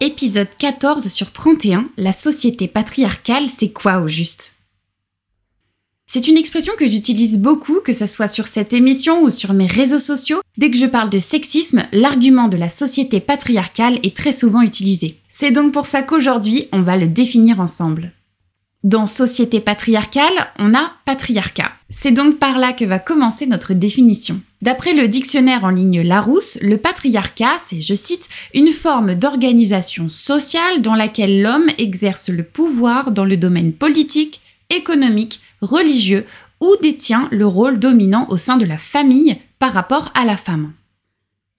Épisode 14 sur 31, la société patriarcale, c'est quoi au juste? C'est une expression que j'utilise beaucoup, que ce soit sur cette émission ou sur mes réseaux sociaux. Dès que je parle de sexisme, l'argument de la société patriarcale est très souvent utilisé. C'est donc pour ça qu'aujourd'hui, on va le définir ensemble. Dans société patriarcale, on a patriarcat. C'est donc par là que va commencer notre définition. D'après le dictionnaire en ligne Larousse, le patriarcat, c'est, je cite, une forme d'organisation sociale dans laquelle l'homme exerce le pouvoir dans le domaine politique, économique, religieux ou détient le rôle dominant au sein de la famille par rapport à la femme.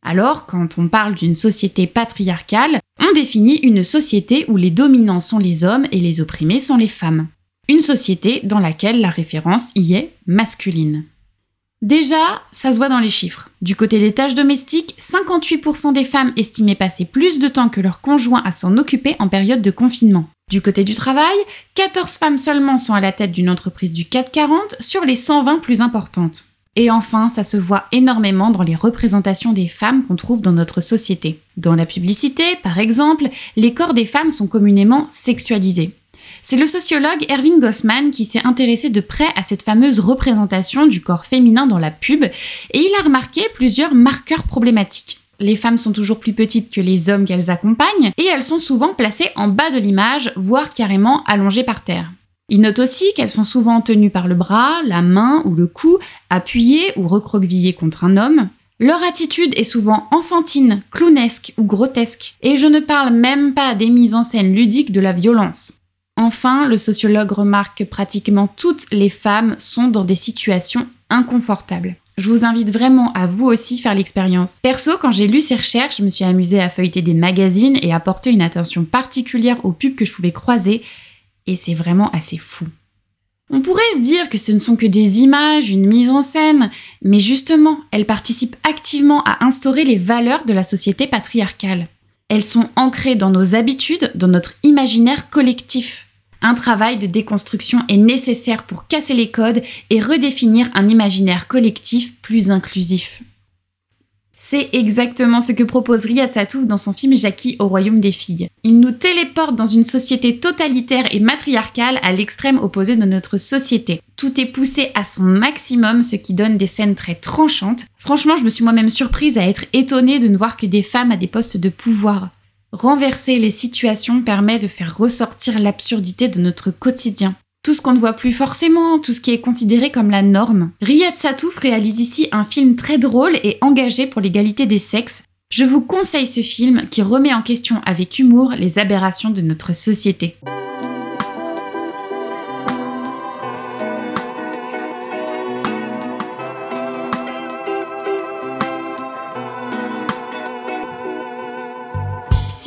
Alors, quand on parle d'une société patriarcale, on définit une société où les dominants sont les hommes et les opprimés sont les femmes. Une société dans laquelle la référence y est masculine. Déjà, ça se voit dans les chiffres. Du côté des tâches domestiques, 58% des femmes estimaient passer plus de temps que leur conjoint à s'en occuper en période de confinement. Du côté du travail, 14 femmes seulement sont à la tête d'une entreprise du 440 sur les 120 plus importantes. Et enfin, ça se voit énormément dans les représentations des femmes qu'on trouve dans notre société. Dans la publicité, par exemple, les corps des femmes sont communément sexualisés. C'est le sociologue Erving Gossman qui s'est intéressé de près à cette fameuse représentation du corps féminin dans la pub et il a remarqué plusieurs marqueurs problématiques. Les femmes sont toujours plus petites que les hommes qu'elles accompagnent et elles sont souvent placées en bas de l'image, voire carrément allongées par terre. Il note aussi qu'elles sont souvent tenues par le bras, la main ou le cou, appuyées ou recroquevillées contre un homme. Leur attitude est souvent enfantine, clownesque ou grotesque, et je ne parle même pas des mises en scène ludiques de la violence. Enfin, le sociologue remarque que pratiquement toutes les femmes sont dans des situations inconfortables. Je vous invite vraiment à vous aussi faire l'expérience. Perso, quand j'ai lu ces recherches, je me suis amusée à feuilleter des magazines et à porter une attention particulière aux pubs que je pouvais croiser et c'est vraiment assez fou. On pourrait se dire que ce ne sont que des images, une mise en scène, mais justement, elles participent activement à instaurer les valeurs de la société patriarcale. Elles sont ancrées dans nos habitudes, dans notre imaginaire collectif. Un travail de déconstruction est nécessaire pour casser les codes et redéfinir un imaginaire collectif plus inclusif. C'est exactement ce que propose Riyad Satouf dans son film Jackie au royaume des filles. Il nous téléporte dans une société totalitaire et matriarcale à l'extrême opposé de notre société. Tout est poussé à son maximum, ce qui donne des scènes très tranchantes. Franchement, je me suis moi-même surprise à être étonnée de ne voir que des femmes à des postes de pouvoir. Renverser les situations permet de faire ressortir l'absurdité de notre quotidien tout ce qu'on ne voit plus forcément, tout ce qui est considéré comme la norme. Riyad Satouf réalise ici un film très drôle et engagé pour l'égalité des sexes. Je vous conseille ce film qui remet en question avec humour les aberrations de notre société.